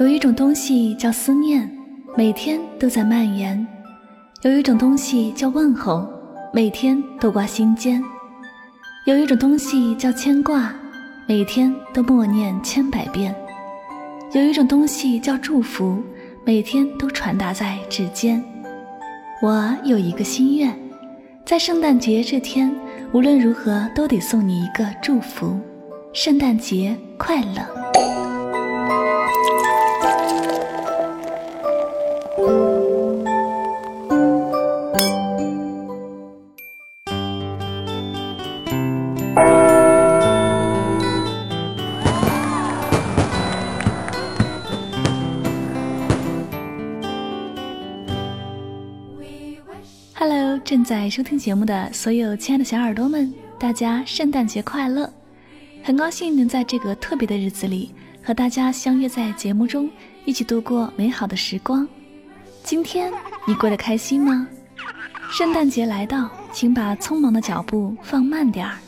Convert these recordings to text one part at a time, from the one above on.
有一种东西叫思念，每天都在蔓延；有一种东西叫问候，每天都挂心间；有一种东西叫牵挂，每天都默念千百遍；有一种东西叫祝福，每天都传达在指尖。我有一个心愿，在圣诞节这天，无论如何都得送你一个祝福：圣诞节快乐。！Hello，正在收听节目的所有亲爱的小耳朵们，大家圣诞节快乐！很高兴能在这个特别的日子里和大家相约在节目中，一起度过美好的时光。今天你过得开心吗？圣诞节来到，请把匆忙的脚步放慢点儿，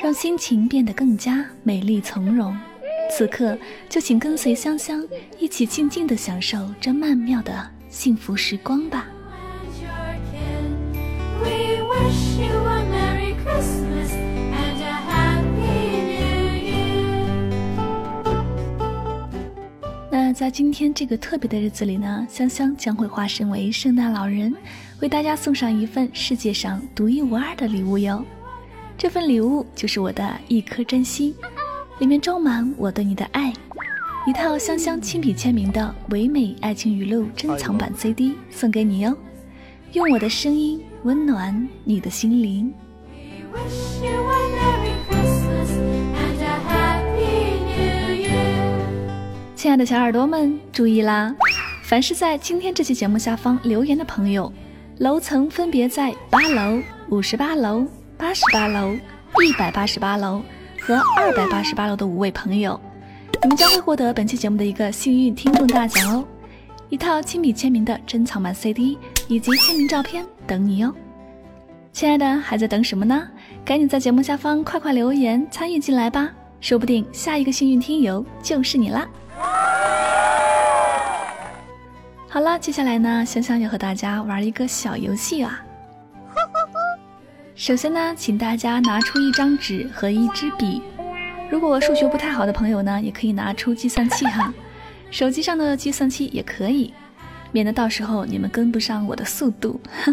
让心情变得更加美丽从容。此刻就请跟随香香一起静静的享受这曼妙的幸福时光吧。那在今天这个特别的日子里呢，香香将会化身为圣诞老人，为大家送上一份世界上独一无二的礼物哟。这份礼物就是我的一颗真心，里面装满我对你的爱，一套香香亲笔签名的唯美爱情语录珍藏版 CD 送给你哟。用我的声音温暖你的心灵。亲爱的小耳朵们，注意啦！凡是在今天这期节目下方留言的朋友，楼层分别在八楼、五十八楼、八十八楼、一百八十八楼和二百八十八楼的五位朋友，你们将会获得本期节目的一个幸运听众大奖哦！一套亲笔签名的珍藏版 CD。以及签名照片等你哟，亲爱的，还在等什么呢？赶紧在节目下方快快留言参与进来吧，说不定下一个幸运听友就是你啦！好了，接下来呢，香香要和大家玩一个小游戏啊。首先呢，请大家拿出一张纸和一支笔，如果数学不太好的朋友呢，也可以拿出计算器哈，手机上的计算器也可以。免得到时候你们跟不上我的速度。好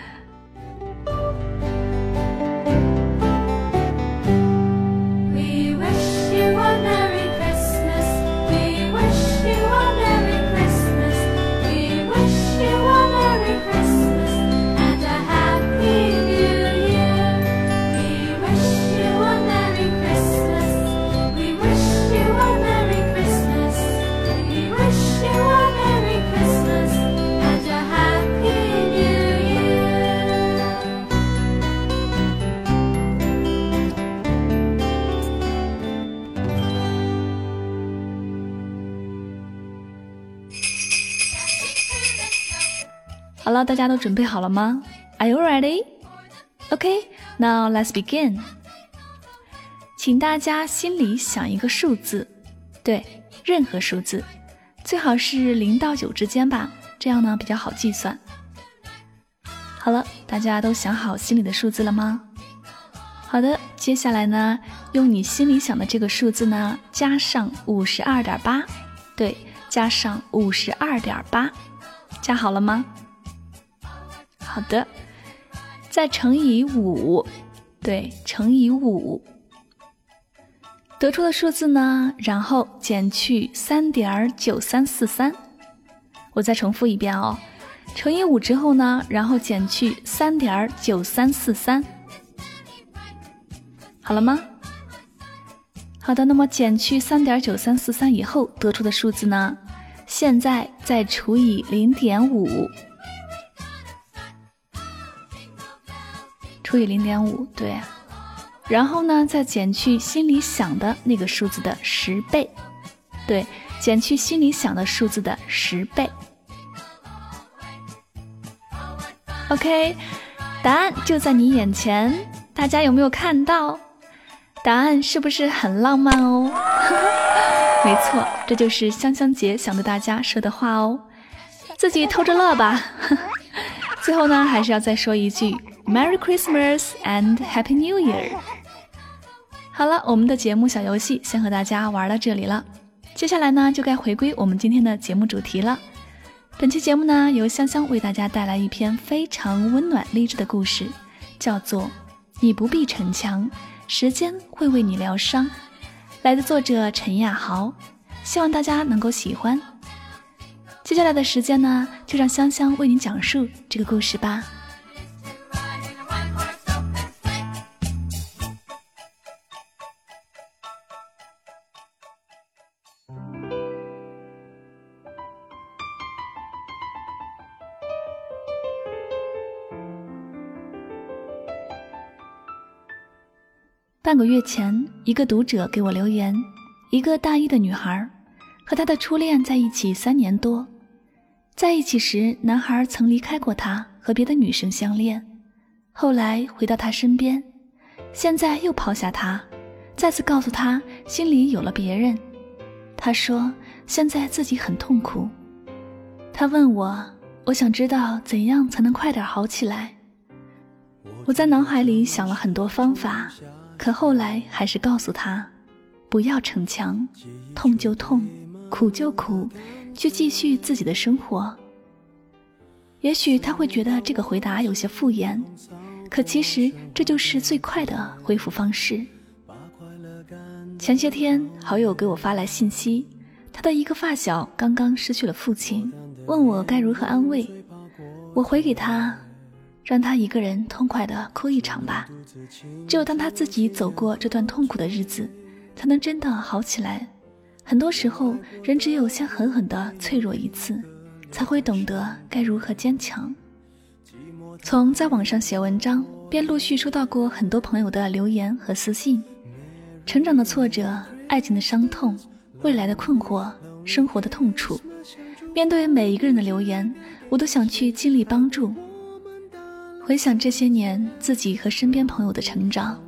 大家都准备好了吗？Are you ready? OK, now let's begin. 请大家心里想一个数字，对，任何数字，最好是零到九之间吧，这样呢比较好计算。好了，大家都想好心里的数字了吗？好的，接下来呢，用你心里想的这个数字呢，加上五十二点八，对，加上五十二点八，加好了吗？好的，再乘以五，对，乘以五，得出的数字呢？然后减去三点九三四三。我再重复一遍哦，乘以五之后呢，然后减去三点九三四三。好了吗？好的，那么减去三点九三四三以后得出的数字呢？现在再除以零点五。除以零点五，对，然后呢，再减去心里想的那个数字的十倍，对，减去心里想的数字的十倍。OK，答案就在你眼前，大家有没有看到？答案是不是很浪漫哦？没错，这就是香香姐想对大家说的话哦，自己偷着乐吧。最后呢，还是要再说一句 Merry Christmas and Happy New Year。好了，我们的节目小游戏先和大家玩到这里了，接下来呢，就该回归我们今天的节目主题了。本期节目呢，由香香为大家带来一篇非常温暖励志的故事，叫做《你不必逞强，时间会为你疗伤》。来自作者陈亚豪，希望大家能够喜欢。接下来的时间呢，就让香香为您讲述这个故事吧。半个月前，一个读者给我留言：一个大一的女孩，和她的初恋在一起三年多，在一起时，男孩曾离开过她，和别的女生相恋，后来回到她身边，现在又抛下她，再次告诉她心里有了别人。她说现在自己很痛苦。她问我，我想知道怎样才能快点好起来。我在脑海里想了很多方法。可后来还是告诉他，不要逞强，痛就痛，苦就苦，去继续自己的生活。也许他会觉得这个回答有些敷衍，可其实这就是最快的恢复方式。前些天，好友给我发来信息，他的一个发小刚刚失去了父亲，问我该如何安慰。我回给他。让他一个人痛快的哭一场吧。只有当他自己走过这段痛苦的日子，才能真的好起来。很多时候，人只有先狠狠的脆弱一次，才会懂得该如何坚强。从在网上写文章，便陆续收到过很多朋友的留言和私信。成长的挫折，爱情的伤痛，未来的困惑，生活的痛楚。面对每一个人的留言，我都想去尽力帮助。回想这些年自己和身边朋友的成长，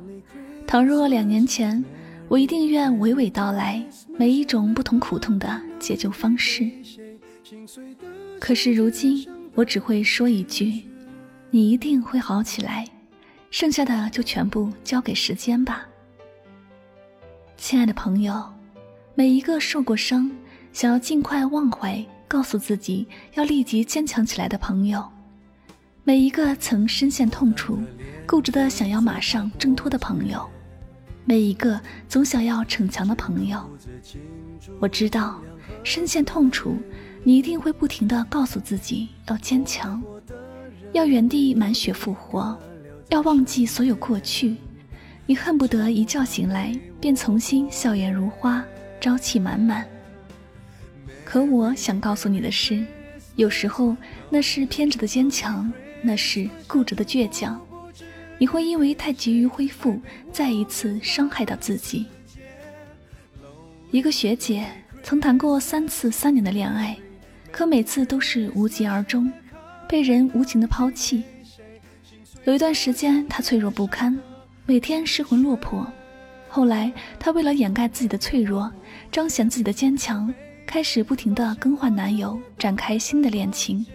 倘若两年前，我一定愿娓娓道来每一种不同苦痛的解救方式。可是如今，我只会说一句：“你一定会好起来。”剩下的就全部交给时间吧。亲爱的朋友，每一个受过伤、想要尽快忘怀、告诉自己要立即坚强起来的朋友。每一个曾深陷痛楚、固执的想要马上挣脱的朋友，每一个总想要逞强的朋友，我知道，深陷痛楚，你一定会不停的告诉自己要坚强，要原地满血复活，要忘记所有过去，你恨不得一觉醒来便重新笑颜如花、朝气满满。可我想告诉你的是，有时候那是偏执的坚强。那是固执的倔强，你会因为太急于恢复，再一次伤害到自己。一个学姐曾谈过三次三年的恋爱，可每次都是无疾而终，被人无情的抛弃。有一段时间，她脆弱不堪，每天失魂落魄。后来，她为了掩盖自己的脆弱，彰显自己的坚强，开始不停的更换男友，展开新的恋情。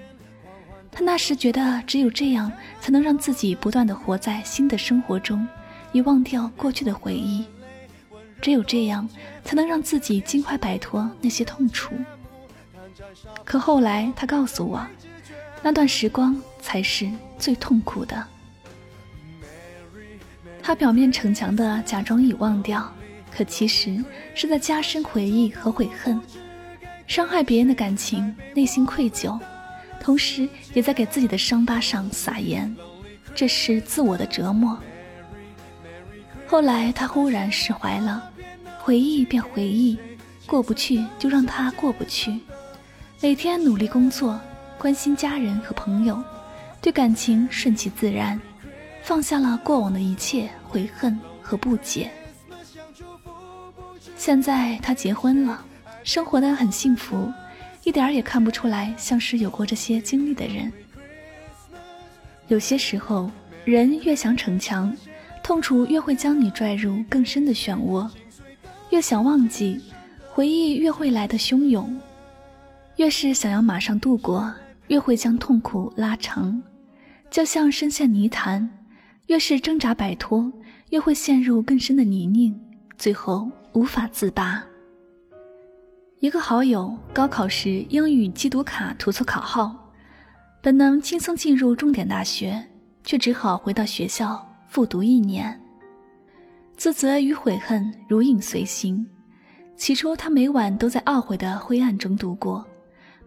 他那时觉得，只有这样才能让自己不断的活在新的生活中，以忘掉过去的回忆；只有这样，才能让自己尽快摆脱那些痛楚。可后来，他告诉我，那段时光才是最痛苦的。他表面逞强的假装已忘掉，可其实是在加深回忆和悔恨，伤害别人的感情，内心愧疚。同时，也在给自己的伤疤上撒盐，这是自我的折磨。后来，他忽然释怀了，回忆便回忆，过不去就让他过不去。每天努力工作，关心家人和朋友，对感情顺其自然，放下了过往的一切悔恨和不解。现在他结婚了，生活的很幸福。一点儿也看不出来像是有过这些经历的人。有些时候，人越想逞强，痛楚越会将你拽入更深的漩涡；越想忘记，回忆越会来的汹涌，越是想要马上度过，越会将痛苦拉长，就像深陷泥潭，越是挣扎摆脱，越会陷入更深的泥泞，最后无法自拔。一个好友高考时英语机读卡涂错考号，本能轻松进入重点大学，却只好回到学校复读一年，自责与悔恨如影随形。起初，他每晚都在懊悔的灰暗中度过，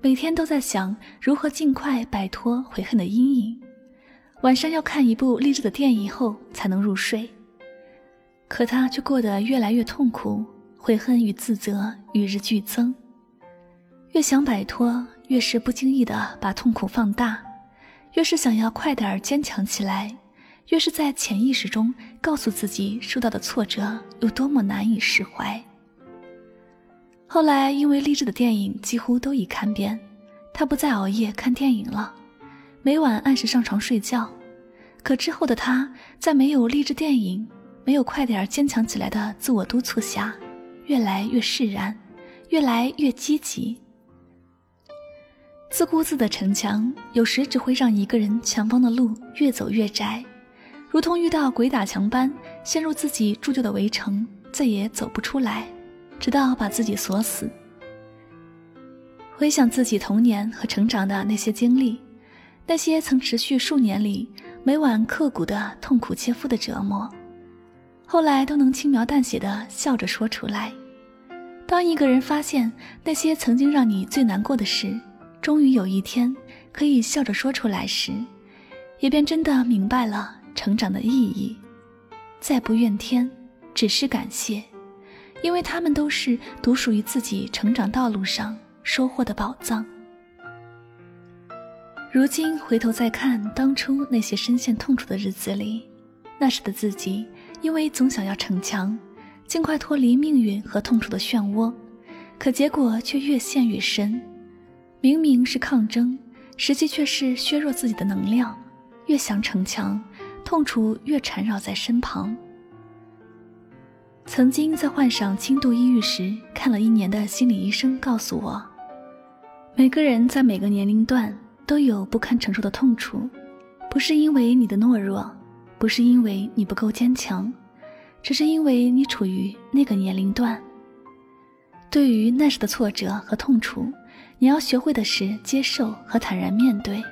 每天都在想如何尽快摆脱悔恨的阴影。晚上要看一部励志的电影后才能入睡，可他却过得越来越痛苦，悔恨与自责与日俱增。越想摆脱，越是不经意的把痛苦放大；越是想要快点坚强起来，越是在潜意识中告诉自己受到的挫折有多么难以释怀。后来，因为励志的电影几乎都已看遍，他不再熬夜看电影了，每晚按时上床睡觉。可之后的他，在没有励志电影、没有快点坚强起来的自我督促下，越来越释然，越来越积极。自顾自的逞强，有时只会让一个人前方的路越走越窄，如同遇到鬼打墙般陷入自己铸就的围城，再也走不出来。直到把自己锁死。回想自己童年和成长的那些经历，那些曾持续数年里每晚刻骨的痛苦切肤的折磨，后来都能轻描淡写的笑着说出来。当一个人发现那些曾经让你最难过的事，终于有一天可以笑着说出来时，也便真的明白了成长的意义。再不怨天，只是感谢。因为他们都是独属于自己成长道路上收获的宝藏。如今回头再看当初那些深陷痛楚的日子里，那时的自己，因为总想要逞强，尽快脱离命运和痛楚的漩涡，可结果却越陷越深。明明是抗争，实际却是削弱自己的能量。越想逞强，痛楚越缠绕在身旁。曾经在患上轻度抑郁时，看了一年的心理医生告诉我，每个人在每个年龄段都有不堪承受的痛楚，不是因为你的懦弱，不是因为你不够坚强，只是因为你处于那个年龄段。对于那时的挫折和痛楚，你要学会的是接受和坦然面对，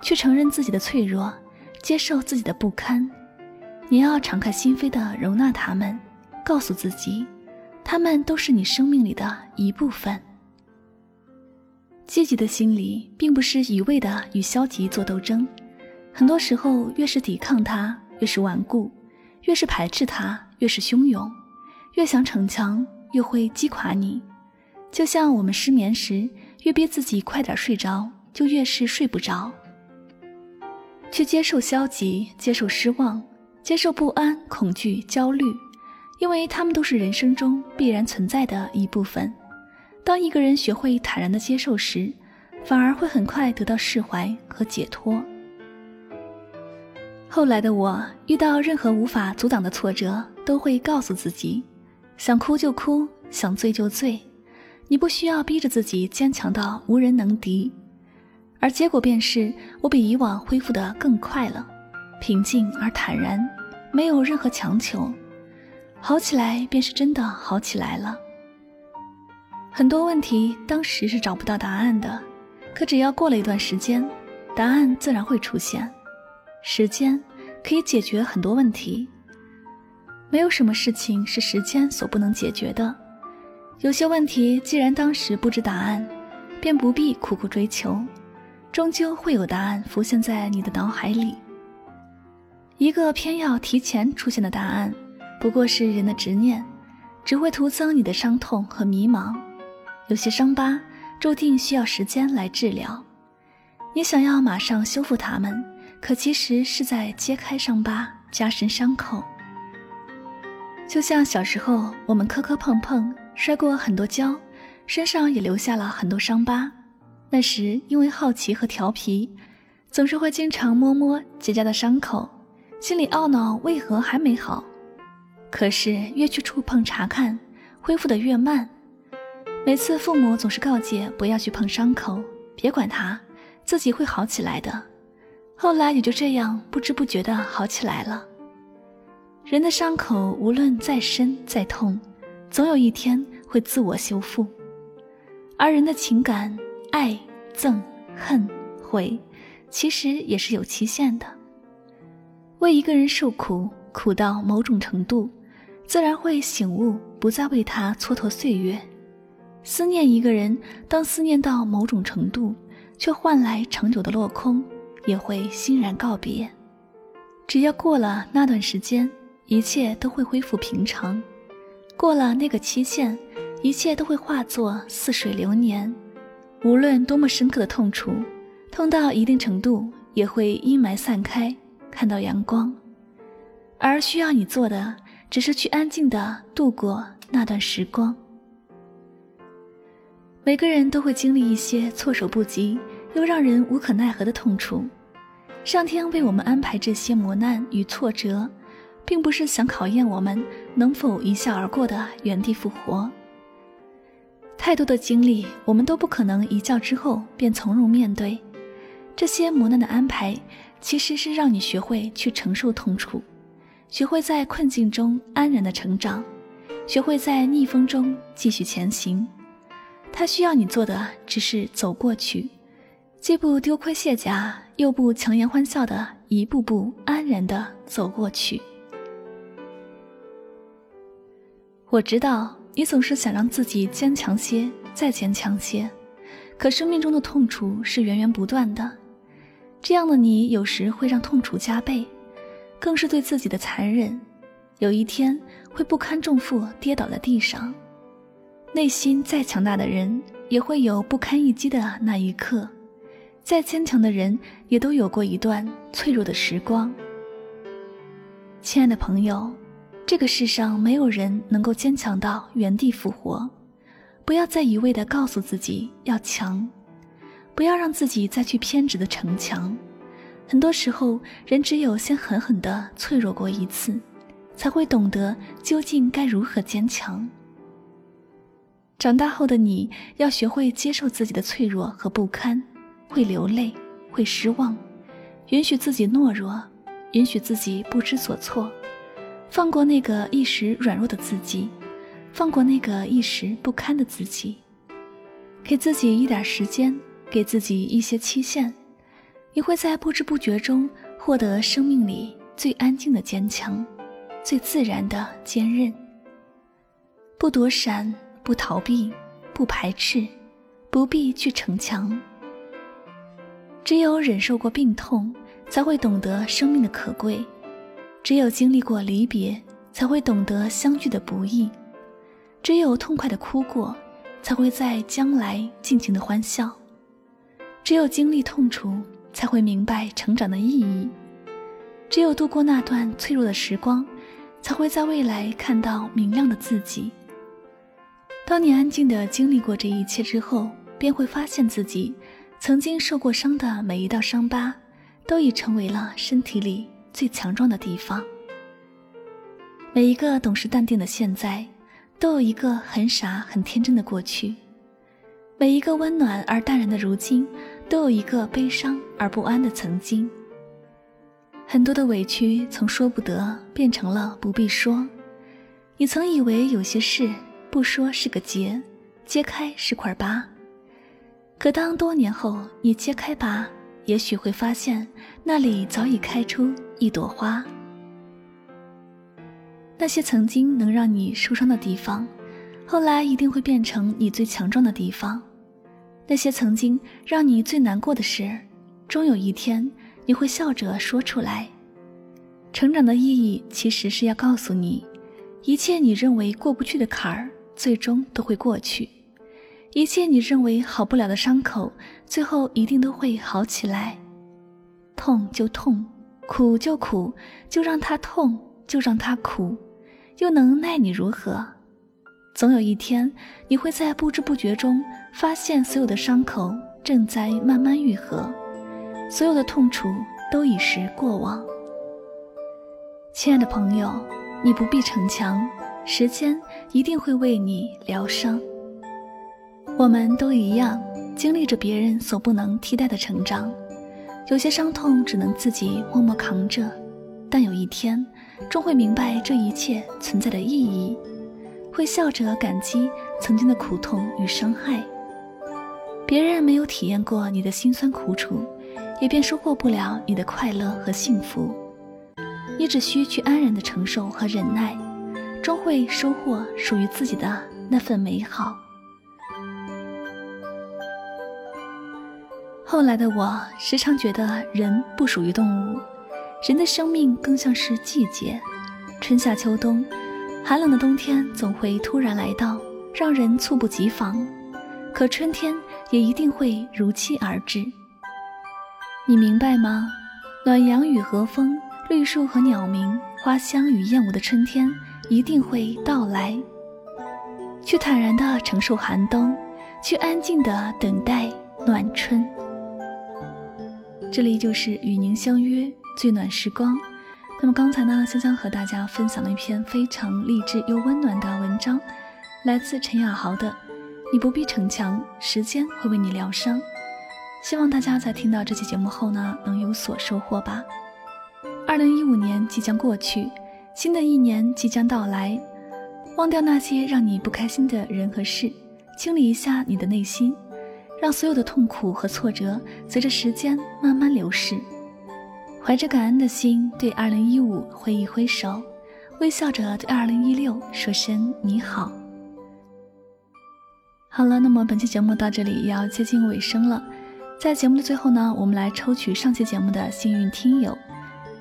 去承认自己的脆弱，接受自己的不堪，你要敞开心扉的容纳他们。告诉自己，他们都是你生命里的一部分。积极的心理并不是一味的与消极做斗争，很多时候越是抵抗它，越是顽固；越是排斥它，越是汹涌；越想逞强，越会击垮你。就像我们失眠时，越逼自己快点睡着，就越是睡不着。去接受消极，接受失望，接受不安、恐惧、焦虑。因为他们都是人生中必然存在的一部分。当一个人学会坦然的接受时，反而会很快得到释怀和解脱。后来的我遇到任何无法阻挡的挫折，都会告诉自己：想哭就哭，想醉就醉。你不需要逼着自己坚强到无人能敌。而结果便是我比以往恢复得更快了，平静而坦然，没有任何强求。好起来便是真的好起来了。很多问题当时是找不到答案的，可只要过了一段时间，答案自然会出现。时间可以解决很多问题，没有什么事情是时间所不能解决的。有些问题既然当时不知答案，便不必苦苦追求，终究会有答案浮现在你的脑海里。一个偏要提前出现的答案。不过是人的执念，只会徒增你的伤痛和迷茫。有些伤疤注定需要时间来治疗，你想要马上修复它们，可其实是在揭开伤疤，加深伤口。就像小时候我们磕磕碰碰，摔过很多跤，身上也留下了很多伤疤。那时因为好奇和调皮，总是会经常摸摸结痂的伤口，心里懊恼为何还没好。可是越去触碰查看，恢复的越慢，每次父母总是告诫不要去碰伤口，别管它，自己会好起来的。后来也就这样不知不觉的好起来了。人的伤口无论再深再痛，总有一天会自我修复。而人的情感，爱、憎、恨、悔，其实也是有期限的。为一个人受苦，苦到某种程度，自然会醒悟，不再为他蹉跎岁月。思念一个人，当思念到某种程度，却换来长久的落空，也会欣然告别。只要过了那段时间，一切都会恢复平常；过了那个期限，一切都会化作似水流年。无论多么深刻的痛楚，痛到一定程度，也会阴霾散开，看到阳光。而需要你做的，只是去安静的度过那段时光。每个人都会经历一些措手不及又让人无可奈何的痛楚，上天为我们安排这些磨难与挫折，并不是想考验我们能否一笑而过的原地复活。太多的经历，我们都不可能一觉之后便从容面对。这些磨难的安排，其实是让你学会去承受痛楚，学会在困境中安然的成长，学会在逆风中继续前行。他需要你做的只是走过去，既不丢盔卸甲，又不强颜欢笑的一步步安然的走过去。我知道你总是想让自己坚强些，再坚强些，可生命中的痛楚是源源不断的，这样的你有时会让痛楚加倍，更是对自己的残忍，有一天会不堪重负跌倒在地上。内心再强大的人，也会有不堪一击的那一刻；再坚强的人，也都有过一段脆弱的时光。亲爱的朋友，这个世上没有人能够坚强到原地复活。不要再一味的告诉自己要强，不要让自己再去偏执的逞强。很多时候，人只有先狠狠的脆弱过一次，才会懂得究竟该如何坚强。长大后的你要学会接受自己的脆弱和不堪，会流泪，会失望，允许自己懦弱，允许自己不知所措，放过那个一时软弱的自己，放过那个一时不堪的自己，给自己一点时间，给自己一些期限，你会在不知不觉中获得生命里最安静的坚强，最自然的坚韧，不躲闪。不逃避，不排斥，不必去逞强。只有忍受过病痛，才会懂得生命的可贵；只有经历过离别，才会懂得相聚的不易；只有痛快的哭过，才会在将来尽情的欢笑；只有经历痛楚，才会明白成长的意义；只有度过那段脆弱的时光，才会在未来看到明亮的自己。当你安静地经历过这一切之后，便会发现自己曾经受过伤的每一道伤疤，都已成为了身体里最强壮的地方。每一个懂事淡定的现在，都有一个很傻很天真的过去；每一个温暖而淡然的如今，都有一个悲伤而不安的曾经。很多的委屈从说不得变成了不必说，你曾以为有些事。不说是个结，揭开是块疤。可当多年后你揭开疤，也许会发现那里早已开出一朵花。那些曾经能让你受伤的地方，后来一定会变成你最强壮的地方。那些曾经让你最难过的事，终有一天你会笑着说出来。成长的意义其实是要告诉你，一切你认为过不去的坎儿。最终都会过去，一切你认为好不了的伤口，最后一定都会好起来。痛就痛，苦就苦，就让它痛，就让它苦，又能奈你如何？总有一天，你会在不知不觉中发现，所有的伤口正在慢慢愈合，所有的痛楚都已是过往。亲爱的朋友，你不必逞强。时间一定会为你疗伤。我们都一样，经历着别人所不能替代的成长，有些伤痛只能自己默默扛着，但有一天，终会明白这一切存在的意义，会笑着感激曾经的苦痛与伤害。别人没有体验过你的辛酸苦楚，也便收获不了你的快乐和幸福。你只需去安然的承受和忍耐，终会收获属于自己的那份美好。后来的我时常觉得人不属于动物，人的生命更像是季节，春夏秋冬，寒冷的冬天总会突然来到，让人猝不及防。可春天也一定会如期而至。你明白吗？暖阳与和风，绿树和鸟鸣，花香与燕舞的春天一定会到来。去坦然地承受寒冬，去安静地等待暖春。这里就是与您相约最暖时光。那么刚才呢，香香和大家分享了一篇非常励志又温暖的文章，来自陈雅豪的《你不必逞强，时间会为你疗伤》。希望大家在听到这期节目后呢，能有所收获吧。二零一五年即将过去，新的一年即将到来，忘掉那些让你不开心的人和事，清理一下你的内心。让所有的痛苦和挫折随着时间慢慢流逝，怀着感恩的心对2015挥一挥手，微笑着对2016说声你好。好了，那么本期节目到这里也要接近尾声了，在节目的最后呢，我们来抽取上期节目的幸运听友。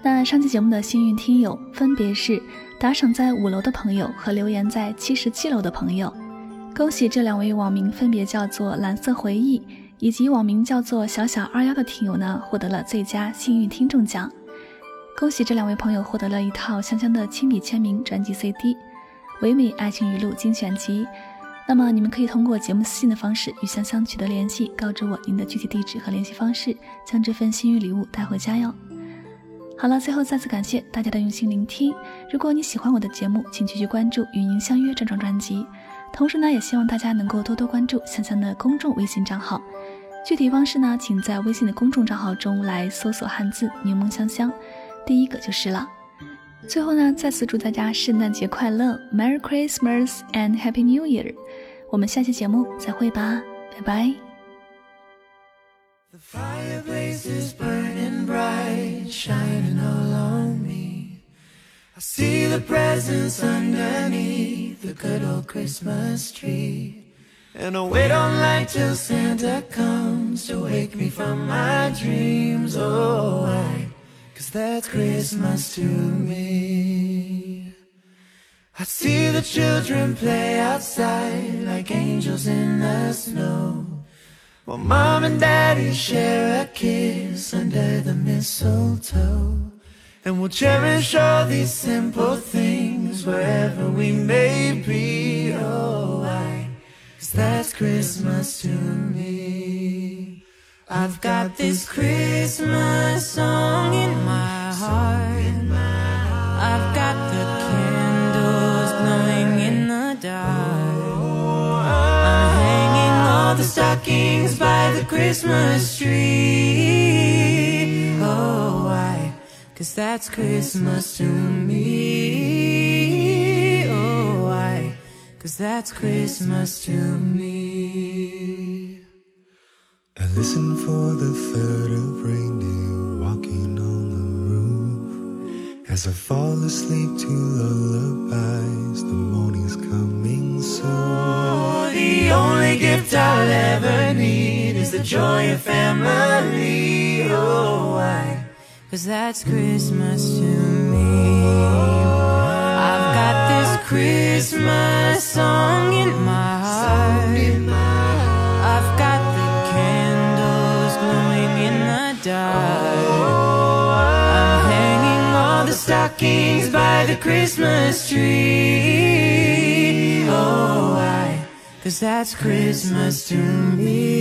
那上期节目的幸运听友分别是打赏在五楼的朋友和留言在七十七楼的朋友。恭喜这两位网名分别叫做蓝色回忆以及网名叫做小小二幺的听友呢，获得了最佳幸运听众奖。恭喜这两位朋友获得了一套香香的亲笔签名专辑 CD《唯美爱情语录精选集》。那么你们可以通过节目私信的方式与香香取得联系，告知我您的具体地址和联系方式，将这份幸运礼物带回家哟。好了，最后再次感谢大家的用心聆听。如果你喜欢我的节目，请继续关注《与您相约》这张专辑。同时呢，也希望大家能够多多关注香香的公众微信账号。具体方式呢，请在微信的公众账号中来搜索汉字“柠檬香香”，第一个就是了。最后呢，再次祝大家圣诞节快乐，Merry Christmas and Happy New Year！我们下期节目再会吧，拜拜。The fire see the presents underneath the good old Christmas tree. And I wait on light till Santa comes to wake me from my dreams. Oh, why? Cause that's Christmas to me. I see the children play outside like angels in the snow. While mom and daddy share a kiss under the mistletoe. And we'll cherish all these simple things wherever we may be. Oh, why? Cause that's Christmas to me. I've got this Christmas song in my heart. I've got the candles glowing in the dark. I'm hanging all the stockings by the Christmas tree. Cause that's Christmas to me. Oh, why? Cause that's Christmas to me. I listen for the third of reindeer walking on the roof. As I fall asleep to lullabies, the morning's coming soon. Oh, the only gift I'll ever need is the joy of family. Oh, why? Cause that's Christmas to me. I've got this Christmas song in my heart. I've got the candles glowing in the dark. I'm hanging all the stockings by the Christmas tree. Oh, why? Cause that's Christmas to me.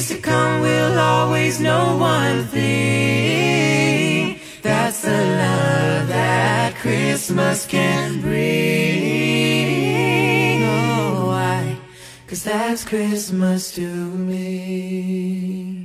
years to come, we'll always know one thing. That's the love that Christmas can bring. Oh, why? Cause that's Christmas to me.